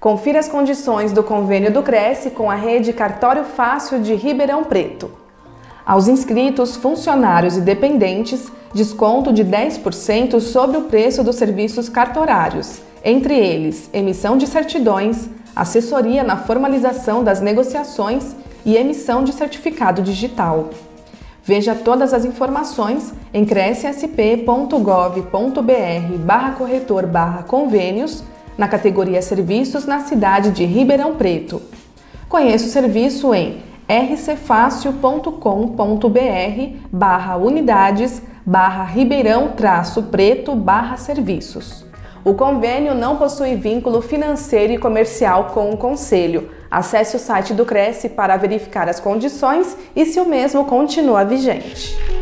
Confira as condições do convênio do Cresce com a rede Cartório Fácil de Ribeirão Preto. Aos inscritos, funcionários e dependentes, desconto de 10% sobre o preço dos serviços cartorários, entre eles emissão de certidões, assessoria na formalização das negociações e emissão de certificado digital. Veja todas as informações em crescsp.gov.br barra corretor barra convênios na categoria Serviços na cidade de Ribeirão Preto. Conheça o serviço em rcfácil.com.br barra unidades barra ribeirão traço preto barra serviços. O convênio não possui vínculo financeiro e comercial com o Conselho. Acesse o site do Cresce para verificar as condições e se o mesmo continua vigente.